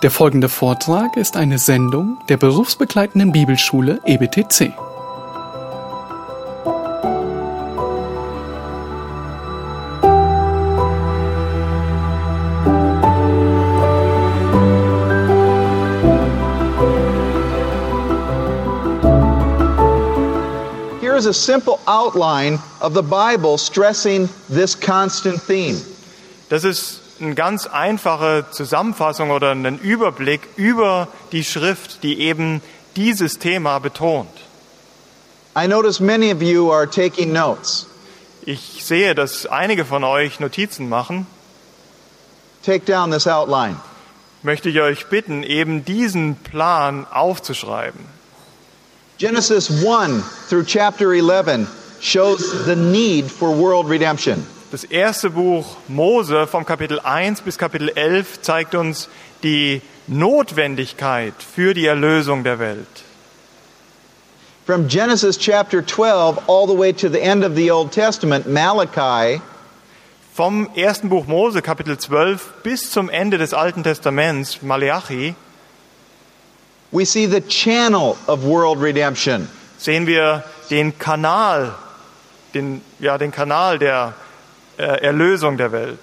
Der folgende Vortrag ist eine Sendung der berufsbegleitenden Bibelschule EBTC. Here is a simple outline of the Bible stressing this constant theme. Das ist eine ganz einfache Zusammenfassung oder ein Überblick über die Schrift, die eben dieses Thema betont. I notice many of you are taking notes. Ich sehe, dass einige von euch Notizen machen. Take down this outline. Möchte ich euch bitten, eben diesen Plan aufzuschreiben. Genesis 1 through chapter 11 shows the need for world redemption. Das erste Buch Mose vom Kapitel 1 bis Kapitel 11 zeigt uns die Notwendigkeit für die Erlösung der Welt. From Genesis chapter 12 all the way to the end of the Old Testament, Malachi, Vom ersten Buch Mose, Kapitel 12, bis zum Ende des Alten Testaments, Malachi, we see the channel of world redemption. sehen wir den Kanal, den, ja, den Kanal der Erlösung der Welt.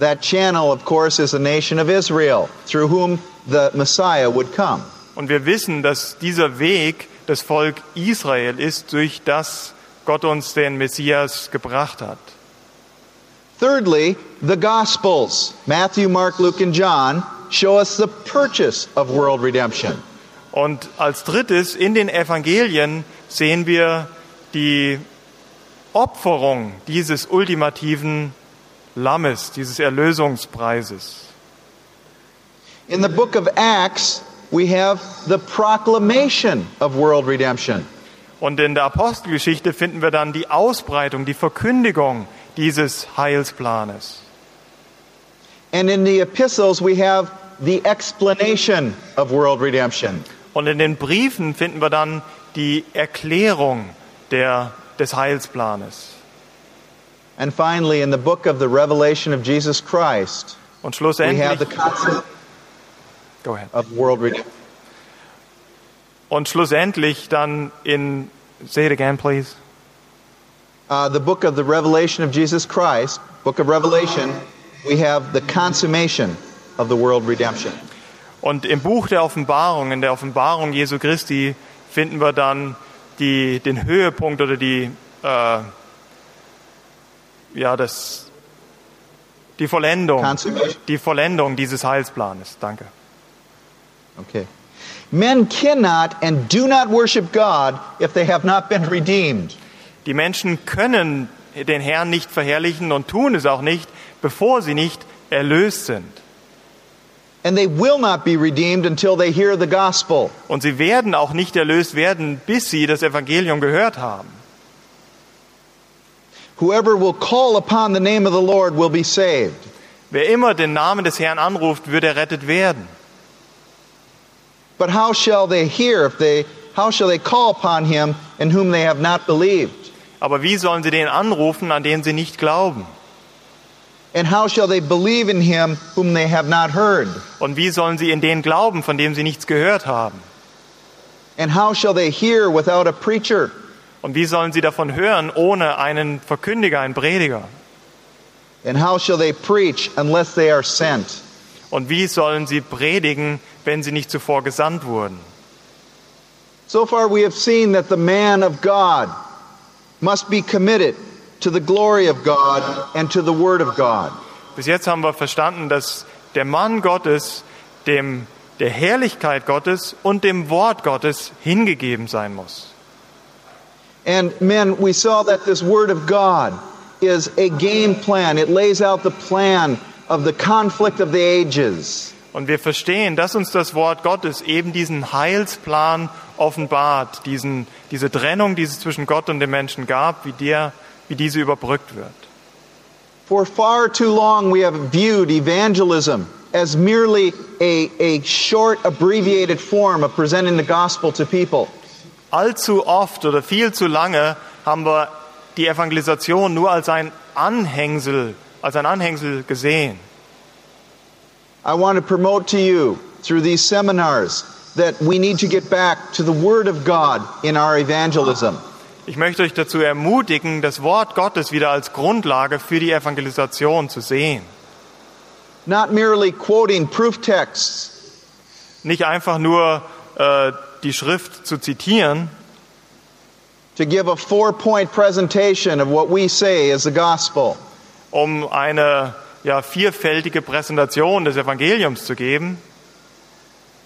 That channel, of course, is the nation of Israel, through whom the Messiah would come. Und wir wissen, dass dieser Weg das Volk Israel ist, durch das Gott uns den Messias gebracht hat. Thirdly, the Gospels, Matthew, Mark, Luke, and John, show us the purchase of world redemption. Und als drittes, in den Evangelien sehen wir die Opferung dieses ultimativen Lammes, dieses Erlösungspreises. In the book of Acts, we have the proclamation of world redemption. Und in der Apostelgeschichte finden wir dann die Ausbreitung, die Verkündigung dieses Heilsplanes. And in the epistles, we have the explanation of world redemption. Und in den Briefen finden wir dann die Erklärung der, des Heilsplanes. And finally, in the book of the revelation of Jesus Christ, Und we have the concept go ahead. of world redemption. Und schlussendlich dann in, say it again, please. Uh, the book of the revelation of Jesus Christ, book of Revelation, we have the consummation of the world redemption. Und im Buch der Offenbarung, in der Offenbarung Jesu Christi, finden wir dann die, den Höhepunkt oder die, äh, ja, das, die Vollendung, die Vollendung dieses Heilsplanes. Danke. Okay. Men cannot and do not worship God if they have not been redeemed. Die Menschen können den Herrn nicht verherrlichen und tun es auch nicht, bevor sie nicht erlöst sind. Und sie werden auch nicht erlöst werden, bis sie das Evangelium gehört haben. Whoever will call upon the name of the Lord will be saved. Wer immer den Namen des Herrn anruft, wird errettet werden. But how shall they hear if they how shall they call upon him in whom they have not believed? Aber wie sollen sie den anrufen, an den sie nicht glauben? And how shall they believe in him whom they have not heard? Und wie sollen sie in den glauben, von dem sie nichts gehört haben? And how shall they hear without a preacher? Und wie sollen sie davon hören, ohne einen Verkündiger, einen Prediger? And how shall they preach unless they are sent? Und wie sollen sie predigen, wenn sie nicht zuvor gesandt wurden? So far, we have seen that the man of God must be committed to the glory of God and to the Word of God. Bis jetzt haben wir verstanden, dass der Mann Gottes dem der Herrlichkeit Gottes und dem Wort Gottes hingegeben sein muss. And men, we saw that this Word of God is a game plan. It lays out the plan of the conflict of the ages. Und wir verstehen, dass uns das Wort Gottes eben diesen Heilsplan offenbart, diesen, diese Trennung, die es zwischen Gott und dem Menschen gab, wie, der, wie diese überbrückt wird. For far too long, we have viewed evangelism as merely a, a short, abbreviated form of presenting the gospel to people. Allzu oft oder viel zu lange haben wir die Evangelisation nur als ein Anhängsel, als ein Anhängsel gesehen. I want to promote to you through these seminars that we need to get back to the Word of God in our evangelism. Ich möchte euch dazu ermutigen, das Wort Gottes wieder als Grundlage für die Evangelisation zu sehen. Not merely quoting proof texts, Nicht einfach nur äh, die Schrift zu zitieren, to give a four point presentation of what we say is the gospel. um eine ja, vielfältige Präsentation des Evangeliums zu geben.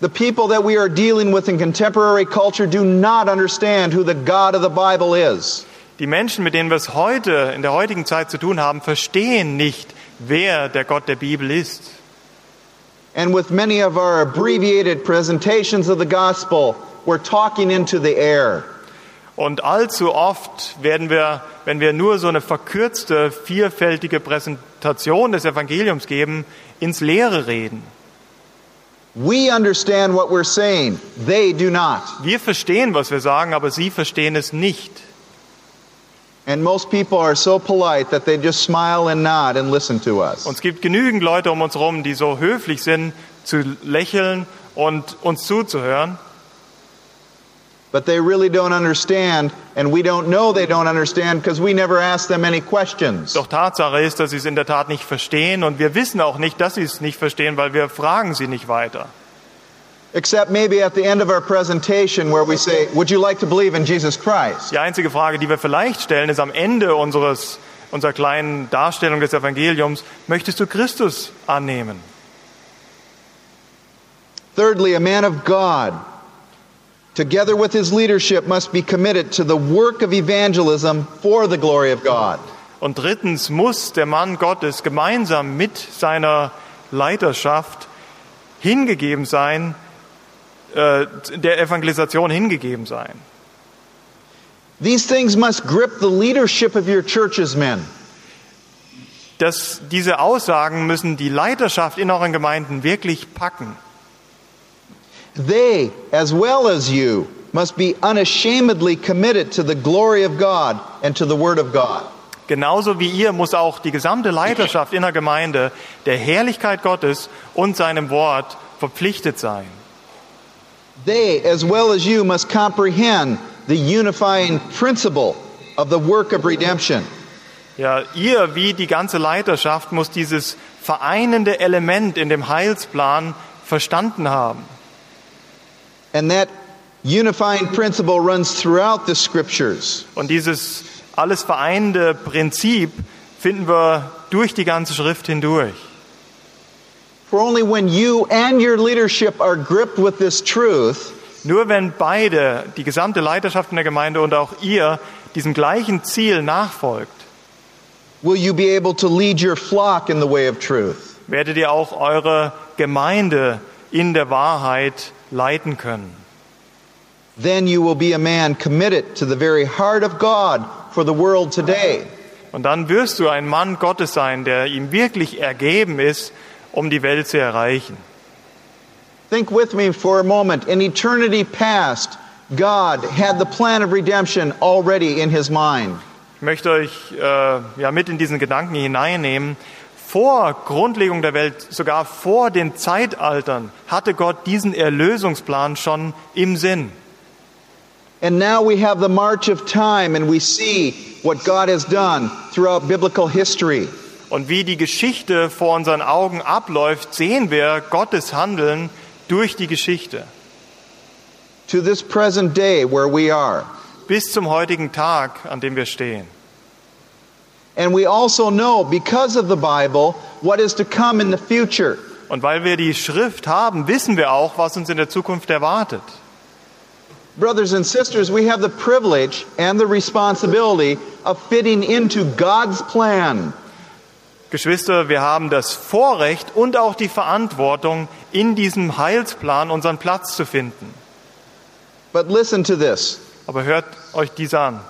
The people that we are dealing with in contemporary culture do not understand who the God of the Bible is. Die Menschen, mit denen wir es heute, in der heutigen Zeit zu tun haben, verstehen nicht, wer der Gott der Bibel ist. And with many of our abbreviated presentations of the gospel, we're talking into the air. Und allzu oft werden wir, wenn wir nur so eine verkürzte, vielfältige Präsentation des Evangeliums geben, ins Leere reden. We understand what we're saying, they do not. Wir verstehen, was wir sagen, aber sie verstehen es nicht. And most people are so polite that they just smile and nod and listen to us. Und es gibt genügend Leute um uns herum, die so höflich sind, zu lächeln und uns zuzuhören. But they really don't understand, and we don't know they don't understand because we never ask them any questions. Doch Tatsache ist, dass sie es in der Tat nicht verstehen und wir wissen auch nicht, dass sie es nicht verstehen, weil wir fragen sie nicht weiter. Except maybe at the end of our presentation where we say, Would you like to believe in Jesus Christ? Die einzige Frage, die wir vielleicht stellen, ist am Ende unseres, unserer kleinen Darstellung des Evangeliums, möchtest du Christus annehmen? Thirdly, a man of God, together with his leadership, must be committed to the work of evangelism for the glory of God. Und drittens muss der Mann Gottes gemeinsam mit seiner Leiterschaft hingegeben sein, äh, der Evangelisation hingegeben sein. These things must grip the leadership of your churches, men. Das, diese Aussagen müssen die Leiterschaft in euren Gemeinden wirklich packen. They, as well as you, must be unashamedly committed to the glory of God and to the Word of God. Genauso wie ihr muss auch die gesamte Leiterschaft in der Gemeinde der Herrlichkeit Gottes und seinem Wort verpflichtet sein. They, as well as you, must comprehend the unifying principle of the work of redemption. Ja, ihr wie die ganze Leiterschaft muss dieses vereinende Element in dem Heilsplan verstanden haben. And that unifying principle runs throughout the scriptures. Und dieses alles vereinende Prinzip finden wir durch die ganze Schrift hindurch. For only when you and your leadership are gripped with this truth Nur wenn beide, die gesamte Leiterschaft in der Gemeinde und auch ihr, diesem gleichen Ziel nachfolgt, will you be able to lead your flock in the way of truth. werdet ihr auch eure Gemeinde in der Wahrheit leiten können. Then you will be a man committed to the very heart of God for the world today. Und dann wirst du ein Mann Gottes sein, der ihm wirklich ergeben ist, um die Welt zu erreichen. Think with me for a moment. In eternity past, God had the plan of redemption already in his mind. Ich möchte euch äh, ja mit in diesen Gedanken hineinnehmen. Vor Grundlegung der Welt, sogar vor den Zeitaltern, hatte Gott diesen Erlösungsplan schon im Sinn. And now we have the march of time and we see what God has done throughout biblical history. Und wie die Geschichte vor unseren Augen abläuft, sehen wir Gottes Handeln durch die Geschichte. To this present day where we are. Bis zum heutigen Tag, an dem wir stehen. And we also know, because of the Bible, what is to come in the future. Und weil wir die Schrift haben, wissen wir auch, was uns in der Zukunft erwartet. Brothers and sisters, we have the privilege and the responsibility of fitting into God's plan. Geschwister, wir haben das Vorrecht und auch die Verantwortung, in diesem Heilsplan unseren Platz zu finden. But listen to this. Aber hört euch dies an.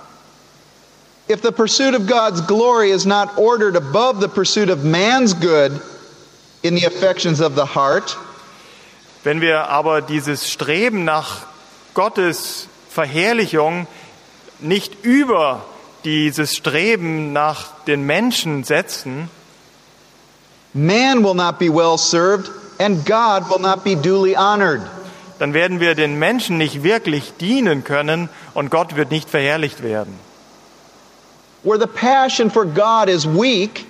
If the pursuit of God's glory is not ordered above the pursuit of man's good in the affections of the heart, Wenn wir aber dieses Streben nach Gottes Verherrlichung nicht über dieses Streben nach den Menschen setzen, man will not be well served, and God will not be duly honored. dann werden wir den Menschen nicht wirklich dienen können und Gott wird nicht verherrlicht werden. Where the passion for God is weak,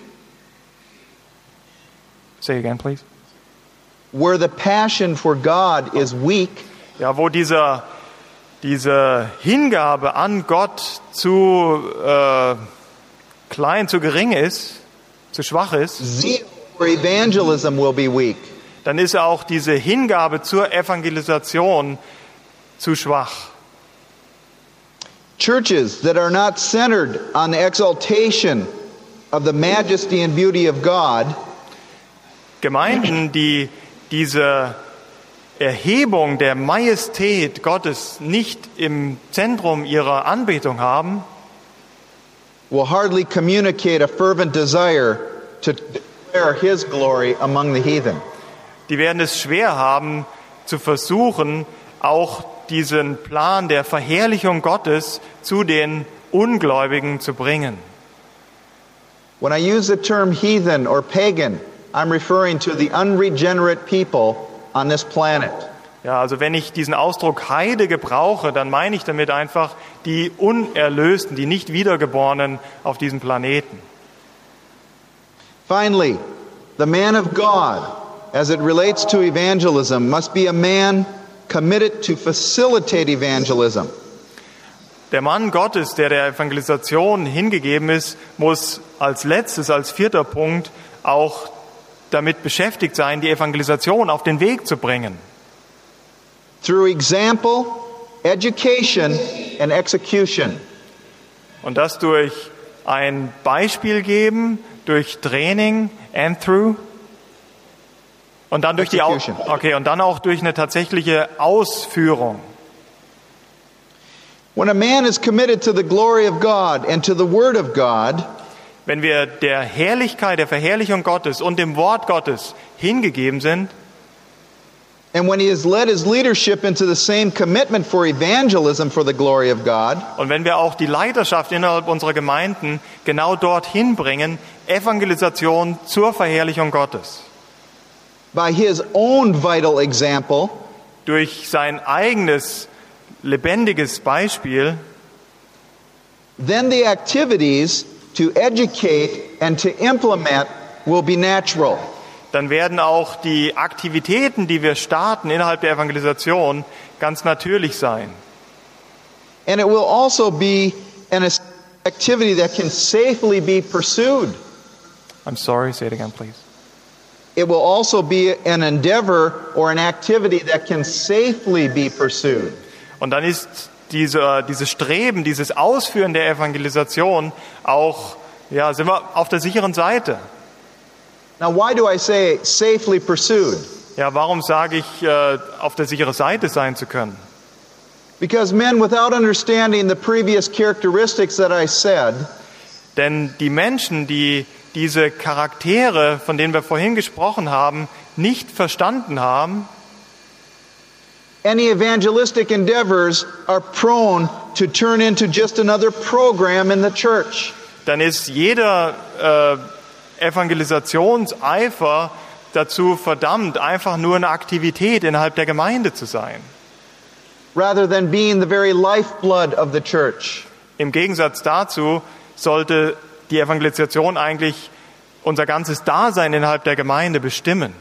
Say again, please. where the passion for God is weak, Ja, wo dieser, diese Hingabe an Gott zu äh, klein, zu gering ist, zu schwach ist, zeal for evangelism will be weak. dann ist auch diese Hingabe zur Evangelisation zu schwach. Churches that are not centered on the exaltation of the majesty and beauty of God Gemeinden, die diese Erhebung der Majestät Gottes nicht im Zentrum ihrer Anbetung haben, will hardly communicate a fervent desire to declare His glory among the heathen. die werden es schwer haben, zu versuchen, auch diesen Plan der Verherrlichung Gottes zu den Ungläubigen zu bringen. When I use the term heathen or pagan, I'm referring to the unregenerate people on this planet. Ja, also wenn ich diesen Ausdruck Heide gebrauche, dann meine ich damit einfach die Unerlösten, die nicht Wiedergeborenen auf diesem Planeten. Finally, the man of God, as it relates to evangelism, must be a man committed to facilitate evangelism. Der Mann Gottes, der der Evangelisation hingegeben ist, muss als letztes, als vierter Punkt auch damit beschäftigt sein, die Evangelisation auf den Weg zu bringen. Through example, education, and execution. Und das durch ein Beispiel geben, durch Training and through. Und dann durch die okay, und dann auch durch eine tatsächliche Ausführung. When a man is committed to the glory of God and to the Word of God, Wenn wir der Herrlichkeit, der Verherrlichung Gottes und dem Wort Gottes hingegeben sind and when he has led his leadership into the same commitment for evangelism for the glory of God, und wenn wir auch die Leiterschaft innerhalb unserer Gemeinden genau dorthin bringen, Evangelisation zur Verherrlichung Gottes, by his own vital example, durch sein eigenes lebendiges Beispiel, then the activities to educate and to implement will be natural. dann werden auch die Aktivitäten, die wir starten innerhalb der Evangelisation, ganz natürlich sein. And it will also be an activity that can safely be pursued. I'm sorry, say it again, please. It will also be an endeavor or an activity that can safely be pursued. Und dann ist diese, dieses Streben, dieses Ausführen der Evangelisation auch, ja, sind wir auf der sicheren Seite. Now, why do I say safely pursued? Ja, warum sage ich, äh, auf der sicheren Seite sein zu können? Because men, without understanding the previous characteristics that I said, Denn die Menschen, die diese Charaktere, von denen wir vorhin gesprochen haben, nicht verstanden haben, any evangelistic endeavors are prone to turn into just another program in the church. dann ist jeder äh, Evangelisationseifer dazu verdammt, einfach nur eine Aktivität innerhalb der Gemeinde zu sein. rather than being the very lifeblood of the church. Im Gegensatz dazu sollte die Evangelisation eigentlich unser ganzes Dasein innerhalb der Gemeinde bestimmen.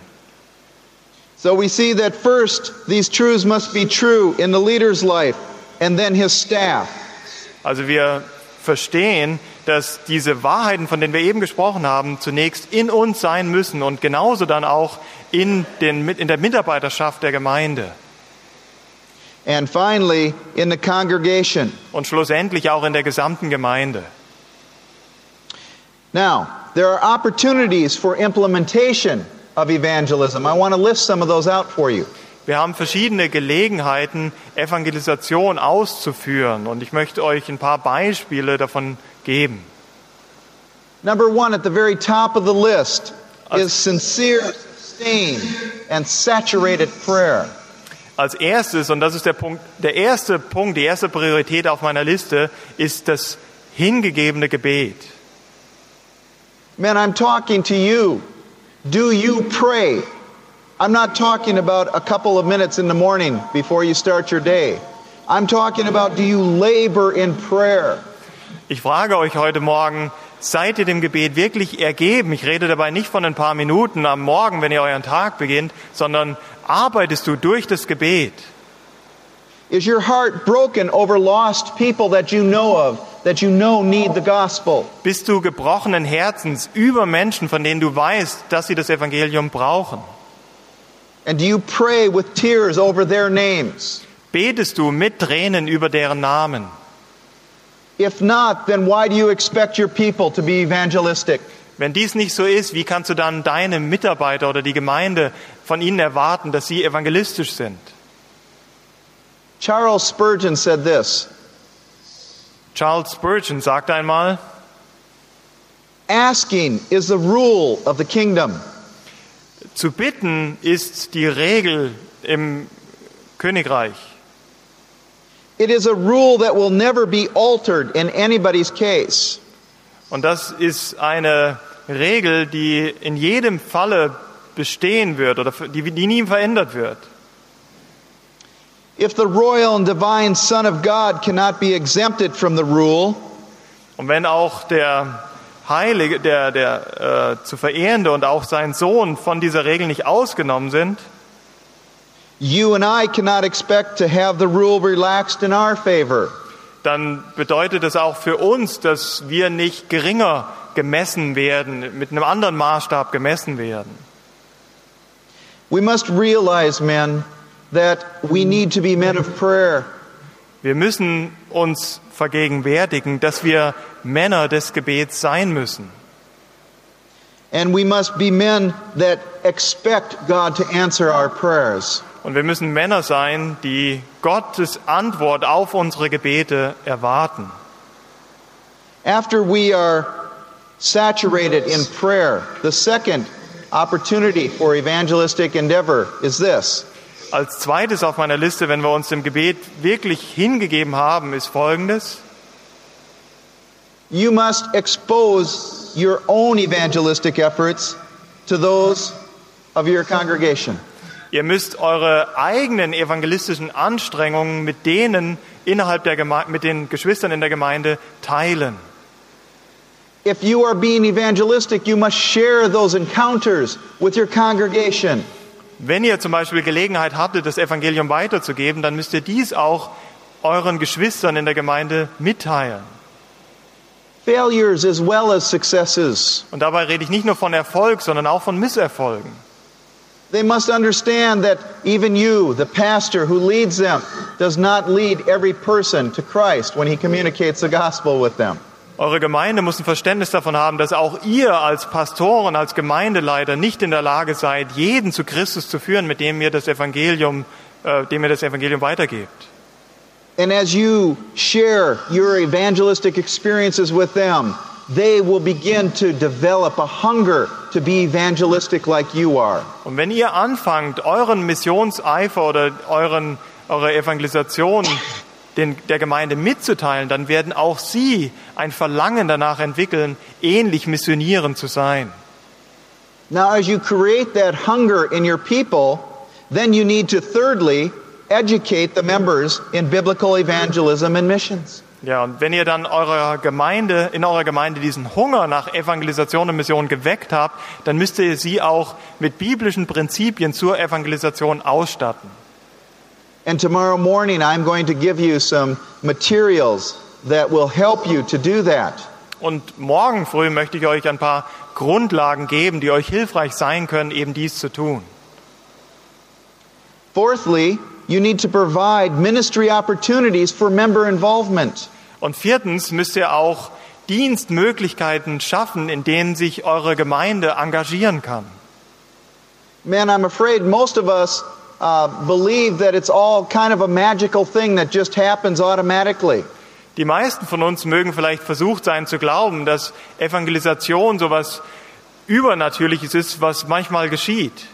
So we see that first, these truths must be true in the leader's life and then his staff. Also wir verstehen, dass diese Wahrheiten, von denen wir eben gesprochen haben, zunächst in uns sein müssen und genauso dann auch in, den, in der Mitarbeiterschaft der Gemeinde And finally, in the congregation. und schlussendlich auch in der gesamten Gemeinde. Now, there are opportunities for implementation of evangelism. I want to list some of those out for you. Wir haben verschiedene Gelegenheiten, Evangelisation auszuführen und ich möchte euch ein paar Beispiele davon geben. Number one at the very top of the list is sincere, sustained, and saturated prayer. Als erstes, und das ist der Punkt, der erste Punkt, die erste Priorität auf meiner Liste, ist das hingegebene Gebet. Man, I'm talking to you. Do you pray I'm not talking about a couple of minutes in the morning before you start your day. I'm talking about do you labor in prayer? Ich frage euch heute Morgen, seid ihr dem Gebet wirklich ergeben? Ich rede dabei nicht von ein paar Minuten am Morgen, wenn ihr euren Tag beginnt, sondern arbeitest du durch das Gebet? Is your heart broken over lost people that you know of, that you know need the gospel? Bist du gebrochenen Herzens über Menschen, von denen du weißt, dass sie das Evangelium brauchen? And do you pray with tears over their names? Betest du mit Tränen über deren Namen? If not, then why do you expect your people to be evangelistic? Wenn dies nicht so ist, wie kannst du dann deine Mitarbeiter oder die Gemeinde von ihnen erwarten, dass sie evangelistisch sind? Charles Spurgeon said this Charles Spurgeon sagt einmal, Asking is the rule of the kingdom. zu bitten ist die Regel im Königreich. It is a rule that will never be altered in anybody's case. Und das ist eine Regel, die in jedem Falle bestehen wird oder die, die nie verändert wird. If the royal and divine Son of God cannot be exempted from the rule, Und wenn auch der Heilige, der, der äh, zu verehrende und auch sein Sohn von dieser Regel nicht ausgenommen sind, you and I cannot expect to have the rule relaxed in our favor. dann bedeutet es auch für uns, dass wir nicht geringer gemessen werden, mit einem anderen Maßstab gemessen werden. We must realize, men, that we need to be men of prayer. Wir müssen uns vergegenwärtigen, dass wir Männer des Gebets sein müssen. And we must be men that expect God to answer our prayers. Und wir müssen Männer sein, die Gottes Antwort auf unsere Gebete erwarten. After we are saturated in prayer, the second opportunity for evangelistic endeavor is this Als zweites auf meiner Liste, wenn wir uns dem Gebet wirklich hingegeben haben, ist Folgendes. you must expose your own evangelistic efforts to those of your congregation. Ihr müsst eure eigenen evangelistischen Anstrengungen mit denen innerhalb der Geme mit den Geschwistern in der Gemeinde teilen. If you are being evangelistic, you must share those encounters with your congregation. Wenn ihr zum Beispiel Gelegenheit hattet, das Evangelium weiterzugeben, dann müsst ihr dies auch euren Geschwistern in der Gemeinde mitteilen. Failures as well as successes. Und dabei rede ich nicht nur von Erfolg, sondern auch von Misserfolgen. They must understand that even you, the pastor who leads them, does not lead every person to Christ when he communicates the gospel with them. Eure Gemeinde muss ein Verständnis davon haben, dass auch ihr als Pastoren, als Gemeindeleiter nicht in der Lage seid, jeden zu Christus zu führen, mit dem ihr das Evangelium, äh, dem ihr das Evangelium weitergebt. And as you share your evangelistic experiences with them, they will begin to develop a hunger to be evangelistic like you are. Und wenn ihr anfangt, euren Missionseifer oder euren, eure Evangelisation den, der Gemeinde mitzuteilen, dann werden auch sie ein Verlangen danach entwickeln, ähnlich missionierend zu sein. Now, as you create that hunger in your people, then you need to thirdly educate the members in biblical evangelism and missions. Ja, und wenn ihr dann eurer Gemeinde, in eurer Gemeinde diesen Hunger nach Evangelisation und Mission geweckt habt, dann müsst ihr sie auch mit biblischen Prinzipien zur Evangelisation ausstatten. And tomorrow morning, I'm going to give you some materials that will help you to do that. Und morgen früh möchte ich euch ein paar Grundlagen geben, die euch hilfreich sein können, eben dies zu tun. Fourthly, you need to provide ministry opportunities for member involvement. Und viertens müsst ihr auch Dienstmöglichkeiten schaffen, in denen sich eure Gemeinde engagieren kann. Man, I'm afraid most of us believe that it's all kind of a magical thing that just happens automatically. Die meisten von uns mögen vielleicht versucht sein zu glauben, dass Evangelisation sowas Übernatürliches ist, was manchmal geschieht.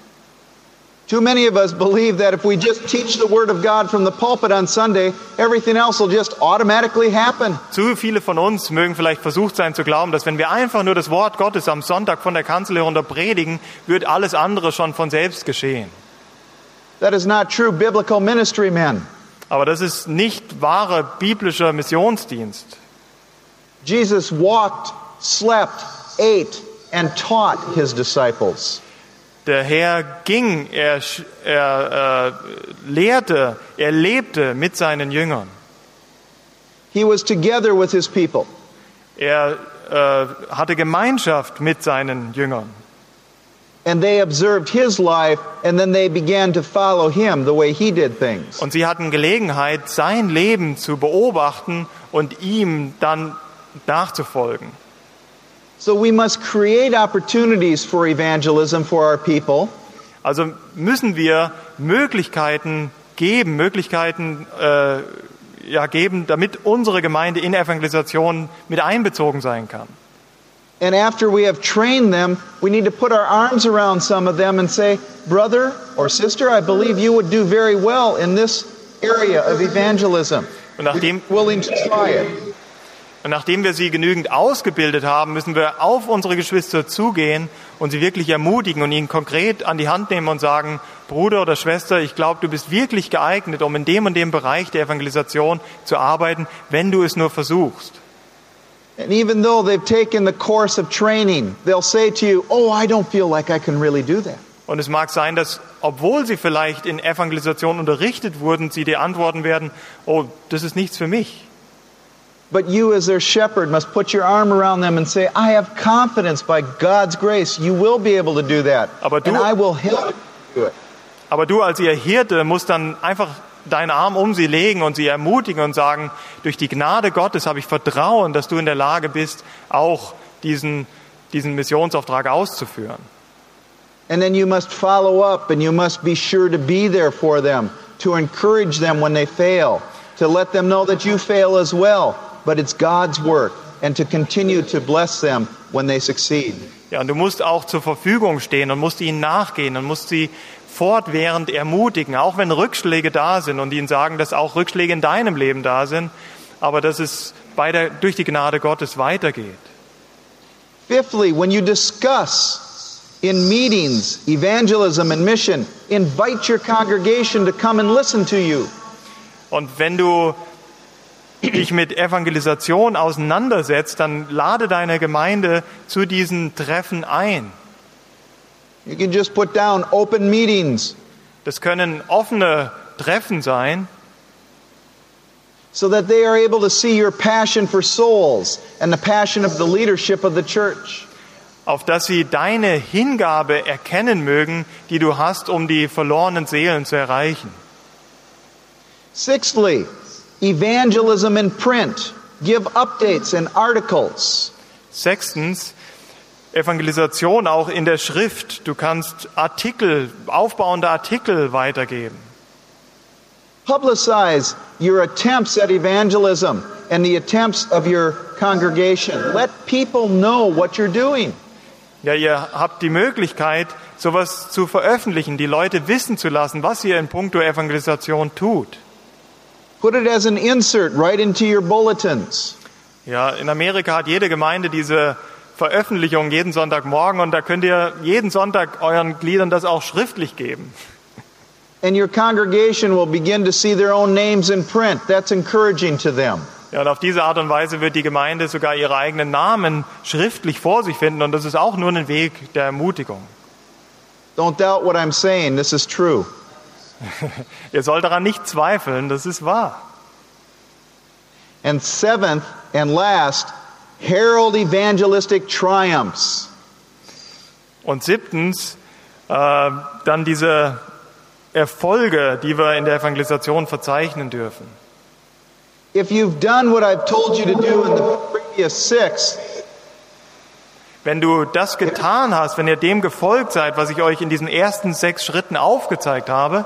Too many of us believe that if we just teach the Word of God from the pulpit on Sunday, everything else will just automatically happen. Zu viele von uns mögen vielleicht versucht sein zu glauben, dass wenn wir einfach nur das Wort Gottes am Sonntag von der Kanzel herunter predigen, wird alles andere schon von selbst geschehen. That is not true biblical ministry, men. Aber das ist nicht wahre biblischer Missionsdienst. Jesus walked, slept, ate, and taught his disciples. Der Herr ging, er, er äh, lehrte, er lebte mit seinen Jüngern. He was together with his people. Er äh, hatte Gemeinschaft mit seinen Jüngern. And they observed his life, and then they began to follow him the way he did things. Und sie hatten Gelegenheit, sein Leben zu beobachten und ihm dann nachzufolgen. So we must create opportunities for evangelism for our people. Also müssen wir Möglichkeiten geben, Möglichkeiten äh, ja, geben, damit unsere Gemeinde in Evangelisation mit einbezogen sein kann. And after we have trained them, we need to put our arms around some of them and say, Brother or sister, I believe you would do very well in this area of evangelism. Und nachdem, Willing to try it. und nachdem wir sie genügend ausgebildet haben, müssen wir auf unsere Geschwister zugehen und sie wirklich ermutigen und ihnen konkret an die Hand nehmen und sagen, Bruder oder Schwester, ich glaube, du bist wirklich geeignet, um in dem und dem Bereich der Evangelisation zu arbeiten, wenn du es nur versuchst. And even though they've taken the course of training, they'll say to you, Oh, I don't feel like I can really do that. Und es mag sein, dass, obwohl sie vielleicht in Evangelisation unterrichtet wurden, sie dir antworten werden, oh, das ist nichts für mich. But you, as their shepherd, must put your arm around them and say, I have confidence by God's grace you will be able to do that. Aber du- and I will help you do it. Aber du als ihr Hirte musst dann einfach deinen Arm um sie legen und sie ermutigen und sagen, durch die Gnade Gottes habe ich Vertrauen, dass du in der Lage bist, auch diesen, diesen Missionsauftrag auszuführen. And then you must follow up and you must be sure to be there for them, to encourage them when they fail, to let them know that you fail as well, but it's God's work, and to continue to bless them when they succeed. Ja, und du musst auch zur Verfügung stehen und musst ihnen nachgehen und musst sie fortwährend ermutigen, auch wenn Rückschläge da sind und ihnen sagen, dass auch Rückschläge in deinem Leben da sind, aber dass es bei der, durch die Gnade Gottes weitergeht. Fifthly, when you discuss in meetings evangelism and mission, invite your congregation to come and listen to you. Und wenn du dich mit Evangelisation auseinandersetzt, dann lade deine Gemeinde zu diesen Treffen ein. You can just put down open meetings Das können offene Treffen sein, so that they are able to see your passion for souls and the passion of the leadership of the church. auf dass sie deine Hingabe erkennen mögen, die du hast, um die verlorenen Seelen zu erreichen. Sixthly, evangelism in print. Give updates and articles. Sechstens, Evangelisation auch in der Schrift. Du kannst Artikel, aufbauende Artikel weitergeben. Publicize your attempts at evangelism and the attempts of your congregation. Let people know what you're doing. Ja, ihr habt die Möglichkeit, sowas zu veröffentlichen, die Leute wissen zu lassen, was ihr in puncto Evangelisation tut. Put it as an insert right into your bulletins. Ja, in Amerika hat jede Gemeinde diese Veröffentlichung jeden Sonntagmorgen und da könnt ihr jeden Sonntag euren Gliedern das auch schriftlich geben. And your congregation will begin to see their own names in print. That's encouraging to them. Ja, und auf diese Art und Weise wird die Gemeinde sogar ihre eigenen Namen schriftlich vor sich finden und das ist auch nur ein Weg der Ermutigung. Don't doubt what I'm saying. This is true. Ihr sollt daran nicht zweifeln, das ist wahr. And seventh and last, herald evangelistic triumphs. Und siebtens, äh, dann diese Erfolge, die wir in der Evangelisation verzeichnen dürfen. If you've done what I've told you to do in the previous six, Wenn du das getan hast, wenn ihr dem gefolgt seid, was ich euch in diesen ersten sechs Schritten aufgezeigt habe,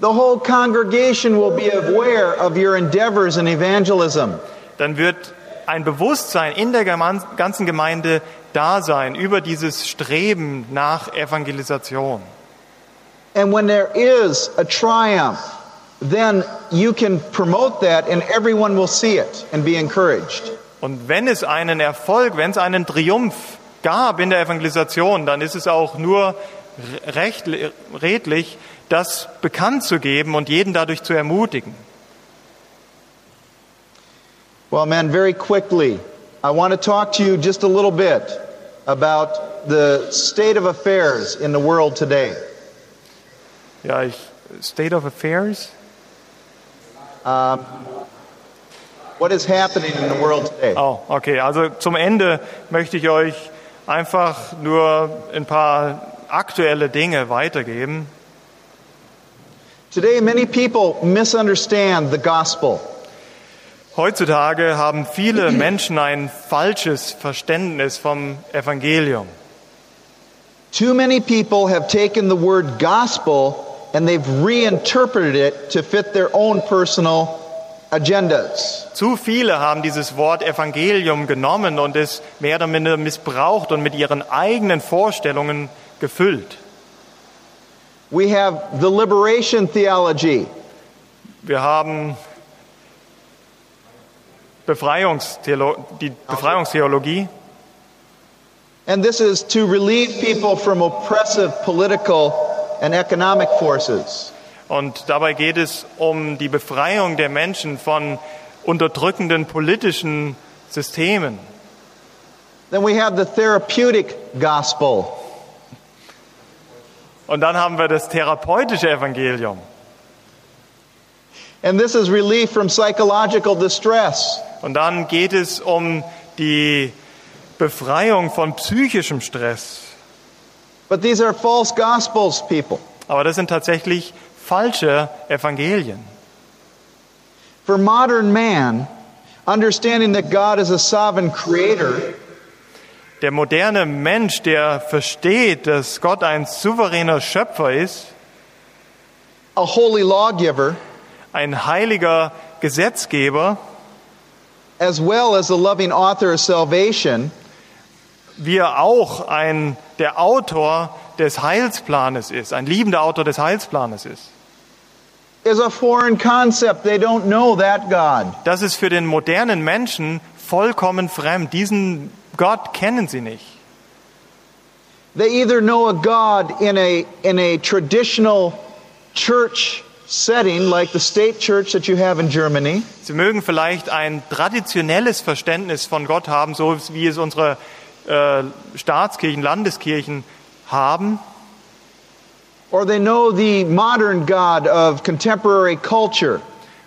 the whole congregation will be aware of your endeavors in evangelism. dann wird ein Bewusstsein in der ganzen Gemeinde da sein über dieses Streben nach Evangelisation. And when there is a triumph, then you can promote that and everyone will see it and be encouraged. Und wenn es einen Erfolg, wenn es einen Triumph gab in der Evangelisation, dann ist es auch nur recht, redlich, das bekannt zu geben und jeden dadurch zu ermutigen. Well, man, very quickly, I want to talk to you just a little bit about the state of affairs in the world today. Ja, ich, State of Affairs? Um, what is happening in the world today? Oh, okay. Also zum Ende möchte ich euch einfach nur ein paar aktuelle Dinge weitergeben. Today, many people misunderstand the gospel. Heutzutage haben viele Menschen ein falsches Verständnis vom Evangelium. Too many people have taken the word gospel and they've reinterpreted it to fit their own personal agendas. Zu viele haben dieses Wort Evangelium genommen und es mehr oder minder missbraucht und mit ihren eigenen Vorstellungen gefüllt. We have the liberation theology. Wir haben Befreiungstheolo die Befreiungstheologie And this is to relieve people from oppressive political and economic forces. und dabei geht es um die Befreiung der Menschen von unterdrückenden politischen Systemen. Then we have the therapeutic gospel. Und dann haben wir das therapeutische Evangelium. And this is relief from psychological distress. Und dann geht es um die Befreiung von psychischem Stress. But these are false gospels, people. Aber das sind tatsächlich falsche Evangelien. For modern man, understanding that God is a sovereign creator Der moderne Mensch, der versteht, dass Gott ein souveräner Schöpfer ist, a holy lawgiver, ein heiliger Gesetzgeber, as well as a loving author of salvation, wie er auch ein, der Autor des Heilsplanes ist, ein liebender Autor des Heilsplanes ist. is a foreign concept. They don't know that God. Das ist für den modernen Menschen vollkommen fremd. Diesen Gott kennen sie nicht. They either know a God in a, in a traditional church setting, like the state church that you have in Germany, Sie mögen vielleicht ein traditionelles Verständnis von Gott haben, so wie es unsere äh, Staatskirchen, Landeskirchen haben. or they know the modern God of contemporary culture.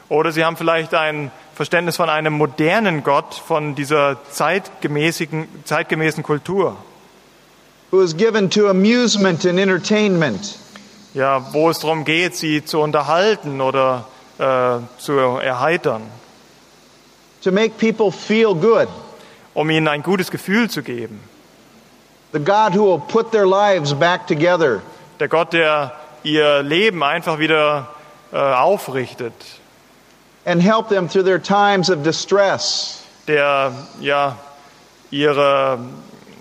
Oder sie haben vielleicht ein Verständnis von einem modernen Gott, von dieser zeitgemäßigen, zeitgemäßen Kultur. who is given to amusement and entertainment. Ja, wo es darum geht, sie zu unterhalten oder äh, zu erheitern, to make people feel good. um ihnen ein gutes Gefühl zu geben. The God who will put their lives back together. Der Gott, der ihr Leben einfach wieder äh, aufrichtet, and help them through their times of distress. der ja ihre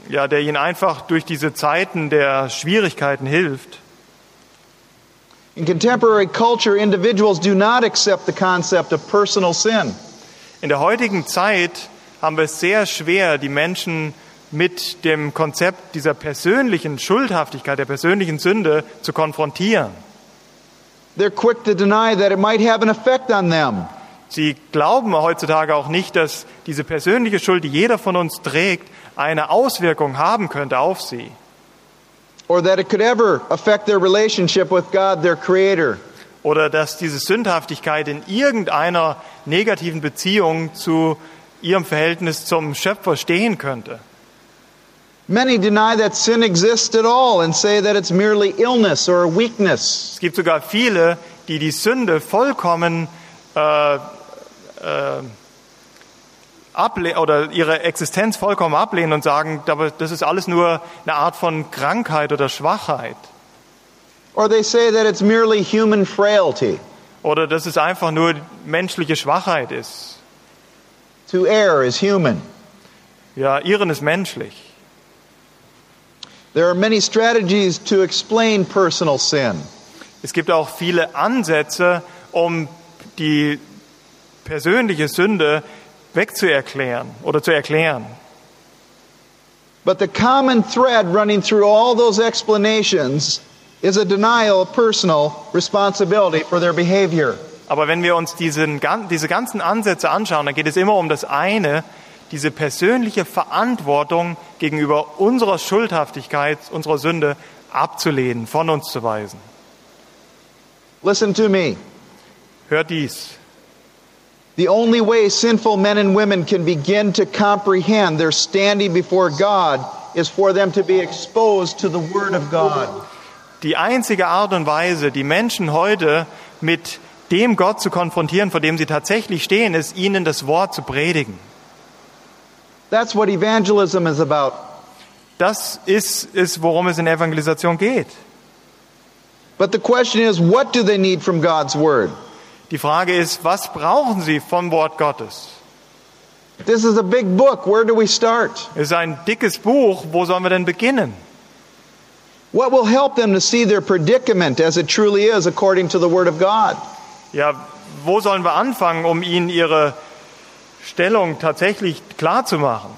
ja der ihnen einfach durch diese Zeiten der Schwierigkeiten hilft. In contemporary culture, individuals do not accept the concept of personal sin. In der heutigen Zeit haben wir es sehr schwer, die Menschen mit dem Konzept dieser persönlichen Schuldhaftigkeit, der persönlichen Sünde zu konfrontieren. They're quick to deny that it might have an effect on them. Sie glauben heutzutage auch nicht, dass diese persönliche Schuld, die jeder von uns trägt, eine Auswirkung haben könnte auf sie. Or that it could ever affect their relationship with God, their Creator. Oder dass diese Sündhaftigkeit in irgendeiner negativen Beziehung zu ihrem Verhältnis zum Schöpfer stehen könnte. Many deny that sin exists at all and say that it's merely illness or weakness. Es gibt sogar viele, die die Sünde vollkommen äh, äh, ablehnen oder ihre Existenz vollkommen ablehnen und sagen, das ist alles nur eine Art von Krankheit oder Schwachheit. Or they say that it's merely human frailty. Oder dass es einfach nur menschliche Schwachheit ist. To err is human. Ja, Irren ist menschlich. There are many strategies to explain personal sin. Es gibt auch viele Ansätze, um die persönliche Sünde wegzuerklären oder zu erklären. But the common thread running through all those explanations is a denial of personal responsibility for their behavior. Aber wenn wir uns diesen, diese ganzen Ansätze anschauen, dann geht es immer um das eine, diese persönliche Verantwortung gegenüber unserer Schuldhaftigkeit, unserer Sünde abzulehnen, von uns zu weisen. Listen to me. Hört dies. The only way sinful men and women can begin to comprehend their standing before God is for them to be exposed to the Word of God. Die einzige Art und Weise, die Menschen heute mit dem Gott zu konfrontieren, vor dem sie tatsächlich stehen, ist, ihnen das Wort zu predigen. That's what evangelism is about. Das ist, ist worum es in Evangelisation geht. But the question is, what do they need from God's Word? Die Frage ist, was brauchen sie vom Wort Gottes? This is a big book. Where do we start? Es ist ein dickes Buch, wo sollen wir denn beginnen? What will help them to see their predicament as it truly is according to the Word of God? Ja, wo sollen wir anfangen, um ihnen ihre Stellung tatsächlich klar zu machen?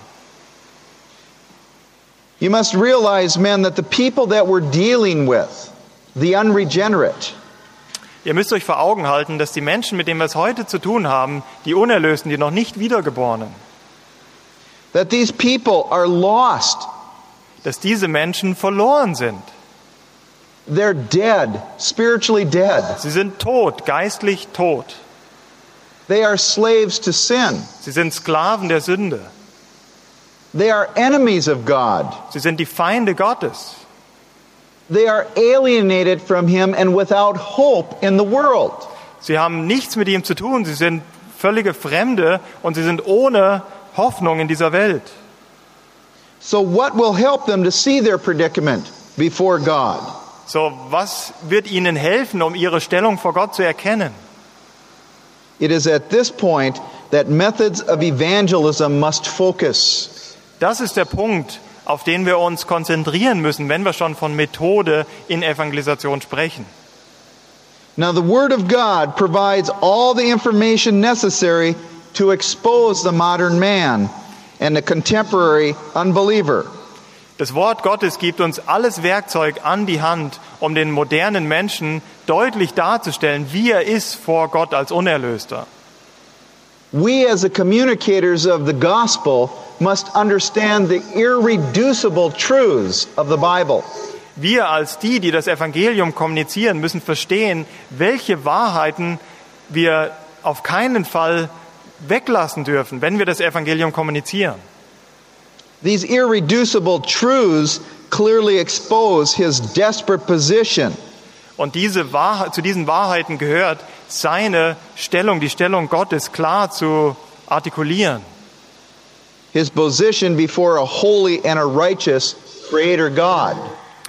You must realize, men, that the people that we're dealing with, the unregenerate, Ihr müsst euch vor Augen halten, dass die Menschen, mit denen wir es heute zu tun haben, die Unerlösten, die noch nicht Wiedergeborenen, that these people are lost. dass diese Menschen verloren sind. They're dead, spiritually dead. Sie sind tot, geistlich tot. They are slaves to sin. Sie sind Sklaven der Sünde. They are enemies of God. Sie sind die Feinde Gottes. They are alienated from Him and without hope in the world. Sie haben nichts mit ihm zu tun. Sie sind völlige Fremde und sie sind ohne Hoffnung in dieser Welt. So, what will help them to see their predicament before God? So, was wird ihnen helfen, um ihre Stellung vor Gott zu erkennen? It is at this point that methods of evangelism must focus. Das ist der Punkt, auf den wir uns konzentrieren müssen, wenn wir schon von Methode in Evangelisation sprechen. Now, the Word of God provides all the information necessary to expose the modern man and the contemporary unbeliever. Das Wort Gottes gibt uns alles Werkzeug an die Hand, um den modernen Menschen deutlich darzustellen, wie er ist vor Gott als Unerlöster. We, as the communicators of the gospel, must understand the irreducible truths of the Bible. Wir als die, die das Evangelium kommunizieren, müssen verstehen, welche Wahrheiten wir auf keinen Fall weglassen dürfen, wenn wir das Evangelium kommunizieren. These irreducible truths clearly expose his desperate position Und diese Wahrheit, zu diesen Wahrheiten gehört, seine Stellung, die Stellung Gottes klar zu artikulieren. His position before a holy and a righteous creator God.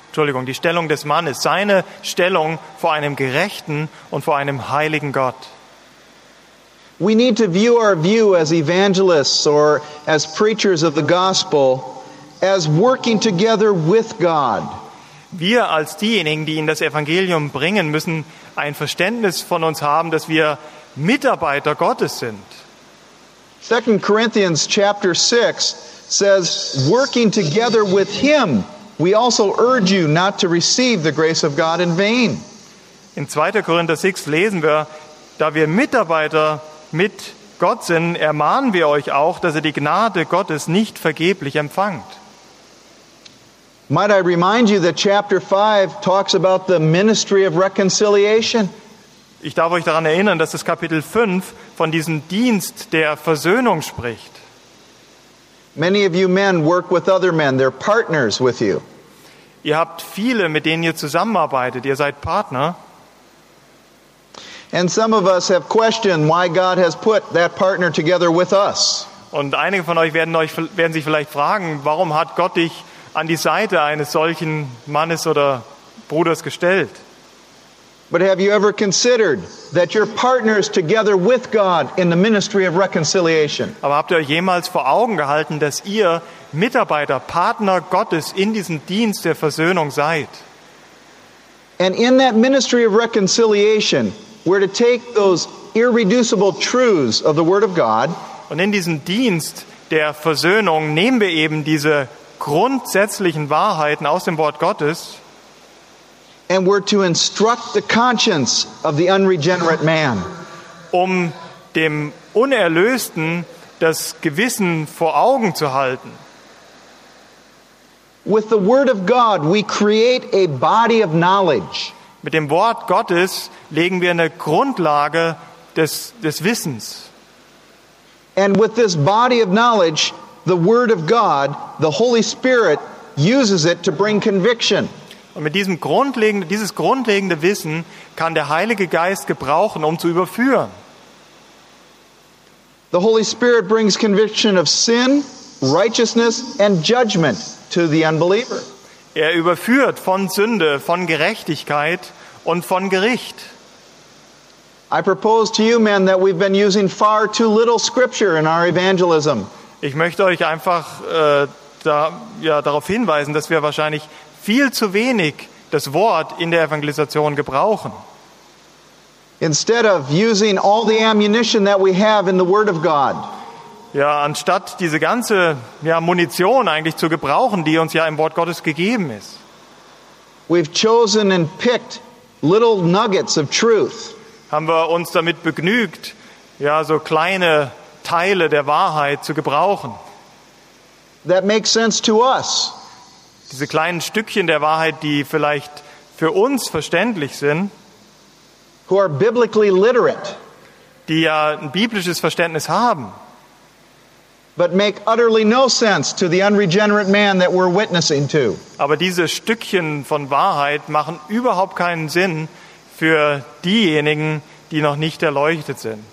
Entschuldigung, die Stellung des Mannes, seine Stellung vor einem gerechten und vor einem heiligen Gott. We need to view our view as evangelists or as preachers of the gospel as working together with God. Wir als diejenigen, die ihnen das Evangelium bringen, müssen ein Verständnis von uns haben, dass wir Mitarbeiter Gottes sind. 2 Corinthians chapter 6 says, working together with him, we also urge you not to receive the grace of God in vain. In 2. Korinther 6 lesen wir, da wir Mitarbeiter mit Gott sind, ermahnen wir euch auch, dass ihr die Gnade Gottes nicht vergeblich empfangt. Might I remind you that chapter 5 talks about the ministry of reconciliation? Ich darf euch daran erinnern, dass das Kapitel 5 von diesem Dienst der Versöhnung spricht. Many of you men work with other men, they're partners with you. Ihr habt viele, mit denen ihr zusammenarbeitet, ihr seid Partner. And some of us have questioned why God has put that partner together with us. Und einige von euch werden, euch werden sich vielleicht fragen, warum hat Gott dich an die Seite eines solchen Mannes oder Bruders gestellt? But have you ever considered that you're partners together with God in the ministry of reconciliation? Aber habt ihr euch jemals vor Augen gehalten, dass ihr Mitarbeiter, Partner Gottes in diesem Dienst der Versöhnung seid? And in that ministry of reconciliation, we're to take those irreducible truths of the Word of God Und in diesem Dienst der Versöhnung nehmen wir eben diese grundsätzlichen Wahrheiten aus dem Wort Gottes and we're to instruct the conscience of the unregenerate man. um dem Unerlösten das Gewissen vor Augen zu halten. With the Word of God, we create a body of knowledge. Mit dem Wort Gottes legen wir eine Grundlage des, des Wissens. And with this body of knowledge, the Word of God, the Holy Spirit, uses it to bring conviction. Und mit diesem grundlegende, dieses grundlegende Wissen kann der Heilige Geist gebrauchen, um zu überführen. The Holy Spirit brings conviction of sin, righteousness, and judgment to the unbeliever. Er überführt von Sünde, von Gerechtigkeit und von Gericht. I propose to you, men, that we've been using far too little scripture in our evangelism. Ich möchte euch einfach äh, da, ja, darauf hinweisen, dass wir wahrscheinlich viel zu wenig das Wort in der Evangelisation gebrauchen. Instead of using all the ammunition that we have in the Word of God, Ja, anstatt diese ganze ja, Munition eigentlich zu gebrauchen, die uns ja im Wort Gottes gegeben ist, we've chosen and picked little nuggets of truth haben wir uns damit begnügt, ja, so kleine Teile der Wahrheit zu gebrauchen. that make sense to us. Diese kleinen Stückchen der Wahrheit, die vielleicht für uns verständlich sind, who are biblically literate, die ja ein biblisches Verständnis haben, but make utterly no sense to the unregenerate man that we're witnessing to. aber diese Stückchen von Wahrheit machen überhaupt keinen Sinn für diejenigen, die noch nicht erleuchtet sind.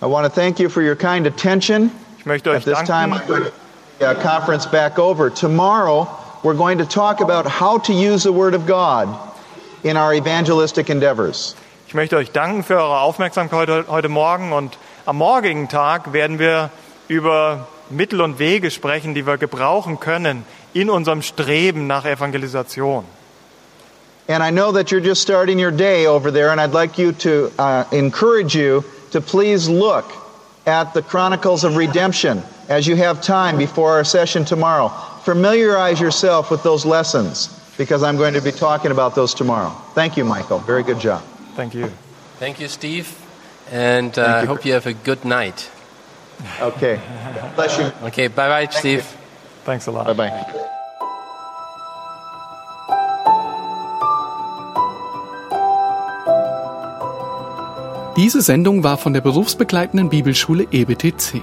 I want to thank you for your kind attention. Ich möchte At euch this time, danken. The uh, conference back over. Tomorrow, we're going to talk about how to use the Word of God in our evangelistic endeavors. Ich möchte euch danken für eure Aufmerksamkeit heute- heute Morgen und am morgigen Tag werden wir über Mittel und Wege sprechen, die wir gebrauchen können in unserem Streben nach Evangelisation. And I know that you're just starting your day over there, and I'd like you to uh, encourage you to please look at the Chronicles of Redemption as you have time before our session tomorrow. Familiarize yourself with those lessons because I'm going to be talking about those tomorrow. Thank you, Michael. Very good job. Thank you. Thank you, Steve. And uh, I hope you have a good night. Okay. Bless you. Okay, bye bye, Steve. Thanks a lot. Bye bye. Diese Sendung war von der berufsbegleitenden Bibelschule EBTC.